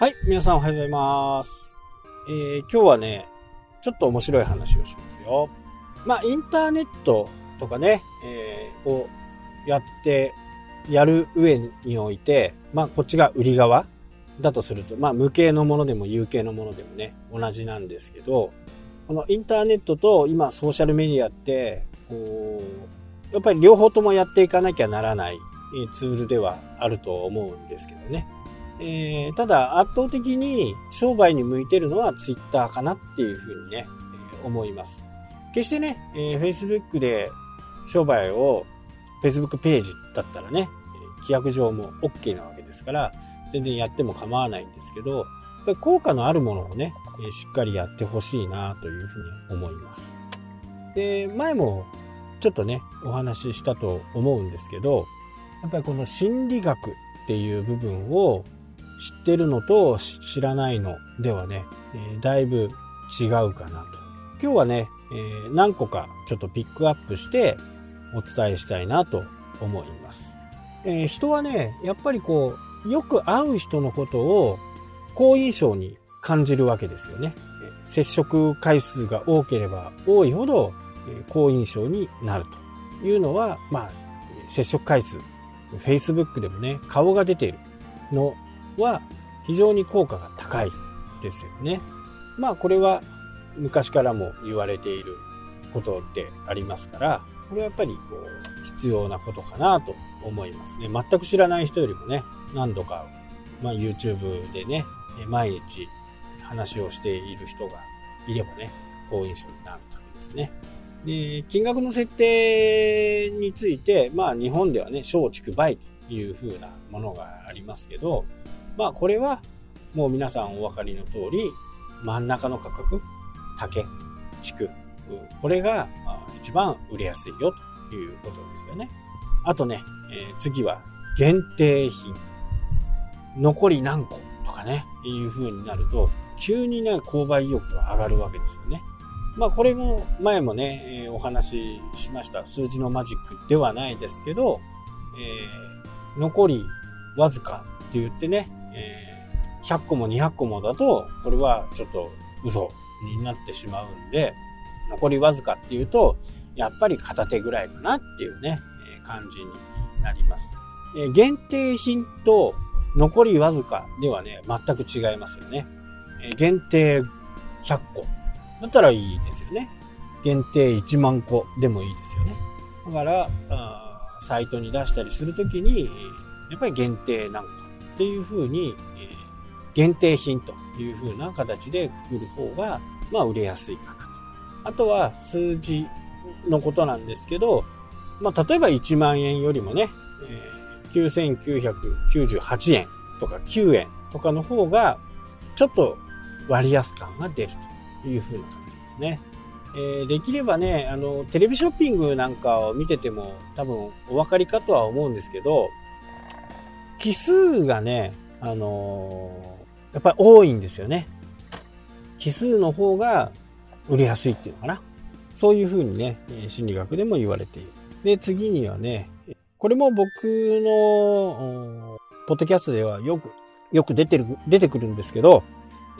はい、皆さんおはようございます。えー、今日はね、ちょっと面白い話をしますよ。まあ、インターネットとかね、えー、をやって、やる上において、まあ、こっちが売り側だとすると、まあ、無形のものでも有形のものでもね、同じなんですけど、このインターネットと今ソーシャルメディアって、こうやっぱり両方ともやっていかなきゃならないツールではあると思うんですけどね。えーただ圧倒的に商売に向いてるのはツイッターかなっていうふうにね、えー思います。決してね、えー Facebook で商売を Facebook ページだったらね、規約上も OK なわけですから、全然やっても構わないんですけど、やっぱり効果のあるものをね、えーしっかりやってほしいなというふうに思います。で、前もちょっとね、お話ししたと思うんですけど、やっぱりこの心理学っていう部分を知ってるのと知らないのではね、えだいぶ違うかなと。今日はね、えー何個かちょっとピックアップしてお伝えしたいなと思います。えー人はね、やっぱりこう、よく会う人のことを好印象に感じるわけですよね。接触回数が多ければ多いほど、好印象になるというのは、まあ、接触回数、Facebook でもね、顔が出ているのは非常に効果が高いですよね。まあこれは昔からも言われていることでありますから、これはやっぱりこう必要なことかなと思いますね。全く知らない人よりもね、何度か、まあ、YouTube でね、毎日話をしている人がいればね、好印象になるとですね。で、金額の設定について、まあ日本ではね、松竹梅という風なものがありますけど、まあこれはもう皆さんお分かりの通り、真ん中の価格、竹、竹、これが一番売れやすいよということですよね。あとね、えー次は限定品。残り何個とかね、いう風になると、急にね、購買意欲が上がるわけですよね。まあこれも前もね、えーお話ししました数字のマジックではないですけど、えー残りわずかって言ってね、え100個も200個もだと、これはちょっと嘘になってしまうんで、残りわずかっていうと、やっぱり片手ぐらいかなっていうね、え感じになります。え限定品と残りわずかではね、全く違いますよね。え限定100個だったらいいですよね。限定1万個でもいいですよね。だから、サイトに出したりするときに、やっぱり限定何個っていう風に、え限定品という風な形でくくる方が、まあ売れやすいかなと。あとは数字のことなんですけど、まあ例えば1万円よりもね、え9998円とか9円とかの方が、ちょっと割安感が出るという風な形ですね。えできればね、あの、テレビショッピングなんかを見てても多分お分かりかとは思うんですけど、奇数がね、あのーやっぱり多いんですよね。奇数の方が売れやすいっていうのかな。そういうふうにね、心理学でも言われている。で、次にはね、これも僕の、ポッドキャストではよく、よく出てる、出てくるんですけど、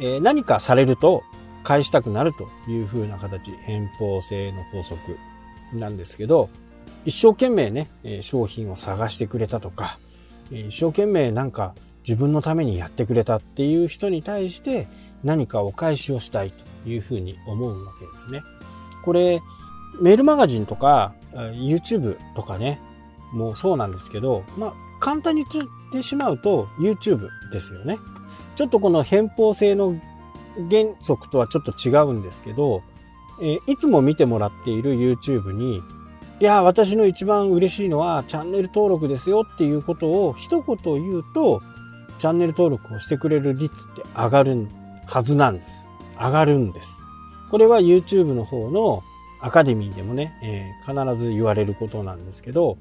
えー何かされると返したくなるというふうな形、偏方性の法則なんですけど、一生懸命ね、商品を探してくれたとか、一生懸命なんか自分のためにやってくれたっていう人に対して何かお返しをしたいというふうに思うわけですね。これ、メールマガジンとか、YouTube とかね、もうそうなんですけど、まあ、簡単に言ってしまうと YouTube ですよね。ちょっとこの偏方性の原則とはちょっと違うんですけど、えいつも見てもらっている YouTube に、いや、私の一番嬉しいのはチャンネル登録ですよっていうことを一言言うと、チャンネル登録をしてくれる率って上がるはずなんです。上がるんです。これは YouTube の方のアカデミーでもね、えー必ず言われることなんですけど、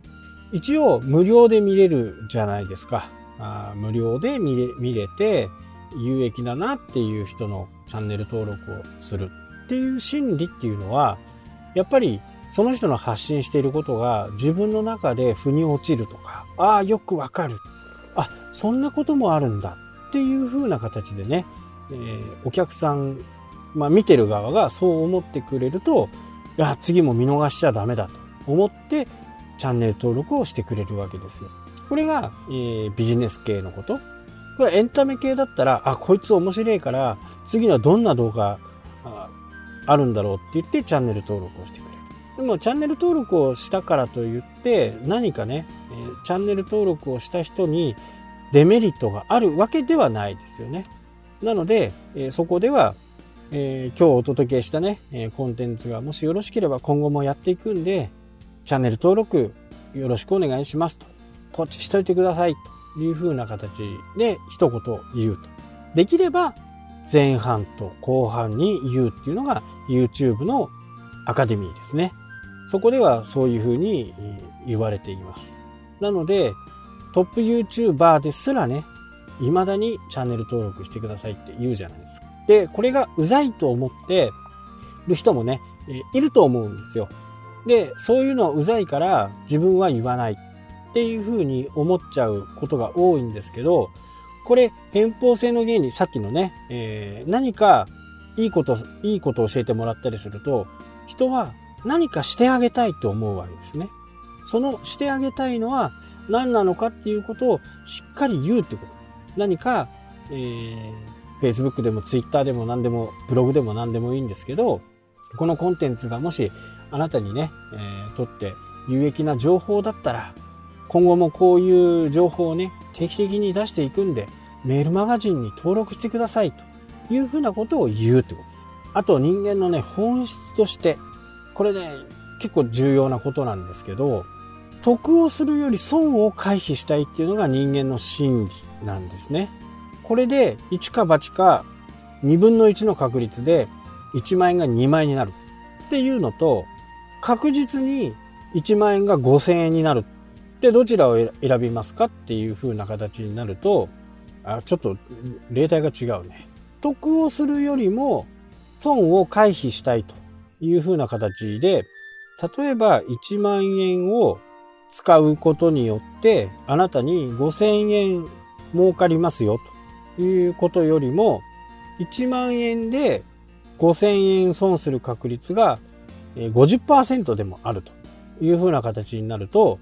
一応無料で見れるじゃないですか。あ無料で見れ見れて有益だなっていう人のチャンネル登録をするっていう心理っていうのは、やっぱりその人の発信していることが自分の中で腑に落ちるとか、ああ、よくわかる。あ、そんなこともあるんだってっていう風な形でね、えー、お客さん、まあ見てる側がそう思ってくれると、いや、次も見逃しちゃダメだと思って、チャンネル登録をしてくれるわけですよ。これが、えー、ビジネス系のこと。これエンタメ系だったら、あ、こいつ面白いから、次はどんな動画あるんだろうって言ってチャンネル登録をしてくれる。でもチャンネル登録をしたからといって何かね、え、チャンネル登録をした人にデメリットがあるわけではないですよね。なので、え、そこでは、え、今日お届けしたね、えコンテンツがもしよろしければ今後もやっていくんで、チャンネル登録よろしくお願いしますと。ポチしといてくださいという風な形で一言言うと。できれば前半と後半に言うっていうのが YouTube のアカデミーですね。そこではそういう風に言われています。なので、トップ YouTuber ですらね、未だにチャンネル登録してくださいって言うじゃないですか。で、これがうざいと思ってる人もね、いると思うんですよ。で、そういうのはうざいから自分は言わないっていう風に思っちゃうことが多いんですけど、これ、偏方性の原理、さっきのね、えー、何かいいこと、いいことを教えてもらったりすると、人は何かしてあげたいと思うわけですね。そのしてあげたいのは何なのかっていうことをしっかり言うってこと。何か、えー、Facebook でも Twitter でも何でも、ブログでも何でもいいんですけど、このコンテンツがもしあなたにね、えー、とって有益な情報だったら、今後もこういう情報をね、定期的に出していくんで、メールマガジンに登録してくださいというふうなことを言うってこと。あと人間のね、本質として、これね、結構重要なことなんですけど、得をするより損を回避したいっていうのが人間の心理なんですね。これで1か8か2分の1の確率で1万円が2万円になるっていうのと、確実に1万円が5000円になるで、どちらを選びますかっていう風な形になると、あ、ちょっと例題が違うね。得をするよりも損を回避したいという風な形で、例えば1万円を使うことによって、あなたに5000円儲かりますよということよりも、1万円で5000円損する確率が50%でもあるという風な形になると、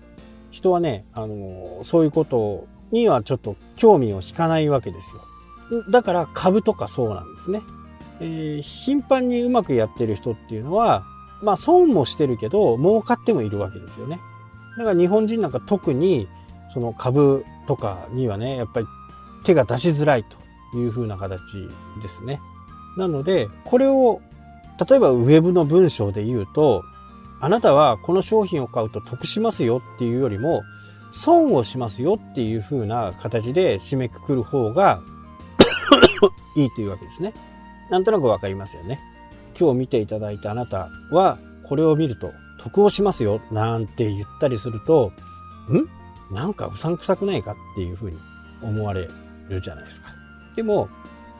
人はね、あの、そういうことにはちょっと興味を引かないわけですよ。だから株とかそうなんですね。えー、頻繁にうまくやってる人っていうのは、まあ損もしてるけど、儲かってもいるわけですよね。だから日本人なんか特に、その株とかにはね、やっぱり手が出しづらいという風な形ですね。なので、これを、例えばウェブの文章で言うと、あなたはこの商品を買うと得しますよっていうよりも、損をしますよっていう風な形で締めくくる方が いいというわけですね。なんとなくわかりますよね。今日見ていただいたあなたは、これを見ると得をしますよなんて言ったりすると、ん？なんかうさんくさくないかっていう風に思われるじゃないですか。でも、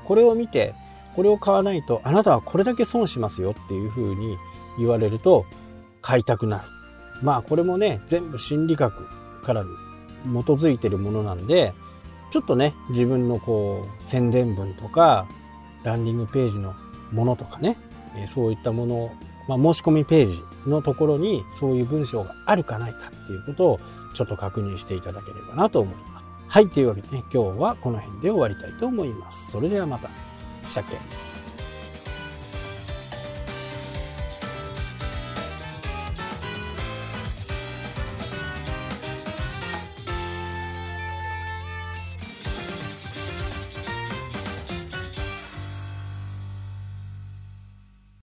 これを見て、これを買わないとあなたはこれだけ損しますよっていう風に言われると、買いたくなる。まあこれもね、全部心理学から基づいてるものなんで、ちょっとね、自分のこう、宣伝文とか、ランディングページのものとかね、えそういったもの、まあ、申し込みページのところにそういう文章があるかないかっていうことをちょっと確認していただければなと思います。はい、というわけでね、今日はこの辺で終わりたいと思います。それではまた。したっけ？